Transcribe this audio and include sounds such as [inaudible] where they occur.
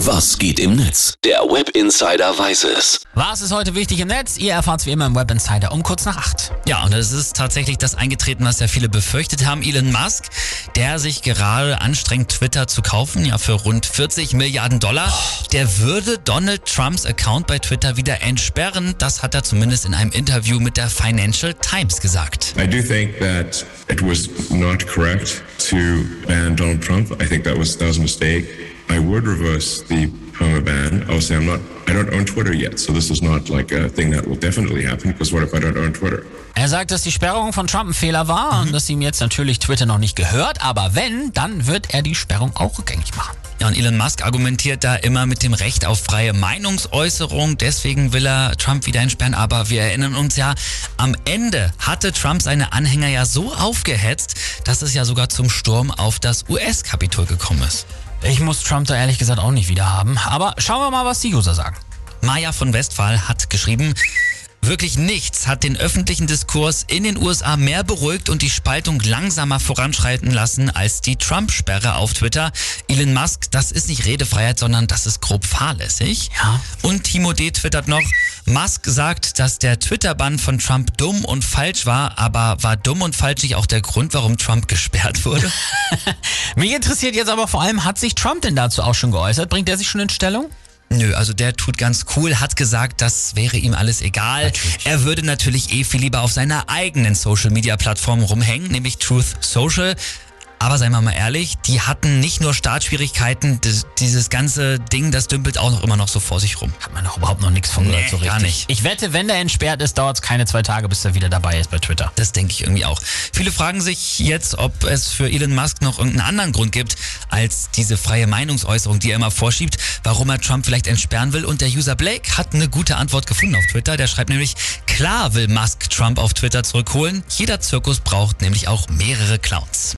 Was geht im Netz? Der Web Insider weiß es. Was ist heute wichtig im Netz? Ihr erfahrt es wie immer im Web Insider um kurz nach acht. Ja, und es ist tatsächlich das eingetreten, was ja viele befürchtet haben. Elon Musk, der sich gerade anstrengt, Twitter zu kaufen, ja für rund 40 Milliarden Dollar, der würde Donald Trumps Account bei Twitter wieder entsperren. Das hat er zumindest in einem Interview mit der Financial Times gesagt. I do think that it was not correct to ban Donald Trump. I think that was that was a mistake. I would reverse the perma ban. Obviously, I'm not. I don't own Twitter yet, so this is not like a thing that will definitely happen. Because what if I don't own Twitter? Er sagt, dass die Sperrung von Trump ein Fehler war und dass ihm jetzt natürlich Twitter noch nicht gehört, aber wenn, dann wird er die Sperrung auch rückgängig machen. Ja, und Elon Musk argumentiert da immer mit dem Recht auf freie Meinungsäußerung. Deswegen will er Trump wieder entsperren. Aber wir erinnern uns ja, am Ende hatte Trump seine Anhänger ja so aufgehetzt, dass es ja sogar zum Sturm auf das US-Kapitol gekommen ist. Ich muss Trump da ehrlich gesagt auch nicht wieder haben. Aber schauen wir mal, was die User sagen. Maja von Westphal hat geschrieben, Wirklich nichts hat den öffentlichen Diskurs in den USA mehr beruhigt und die Spaltung langsamer voranschreiten lassen als die Trump-Sperre auf Twitter. Elon Musk, das ist nicht Redefreiheit, sondern das ist grob fahrlässig. Ja. Und Timo D. twittert noch, Musk sagt, dass der Twitter-Bann von Trump dumm und falsch war, aber war dumm und falsch nicht auch der Grund, warum Trump gesperrt wurde? [laughs] Mich interessiert jetzt aber vor allem, hat sich Trump denn dazu auch schon geäußert? Bringt er sich schon in Stellung? Nö, also der tut ganz cool, hat gesagt, das wäre ihm alles egal. Natürlich. Er würde natürlich eh viel lieber auf seiner eigenen Social Media Plattform rumhängen, nämlich Truth Social. Aber seien wir mal ehrlich, die hatten nicht nur Startschwierigkeiten, das, dieses ganze Ding, das dümpelt auch noch immer noch so vor sich rum. Hat man doch überhaupt noch nichts von Nee, gehört so richtig. gar nicht. Ich wette, wenn der entsperrt ist, dauert es keine zwei Tage, bis er wieder dabei ist bei Twitter. Das denke ich irgendwie auch. Viele fragen sich jetzt, ob es für Elon Musk noch irgendeinen anderen Grund gibt, als diese freie Meinungsäußerung, die er immer vorschiebt, warum er Trump vielleicht entsperren will. Und der User Blake hat eine gute Antwort gefunden auf Twitter. Der schreibt nämlich, klar will Musk Trump auf Twitter zurückholen. Jeder Zirkus braucht nämlich auch mehrere Clowns.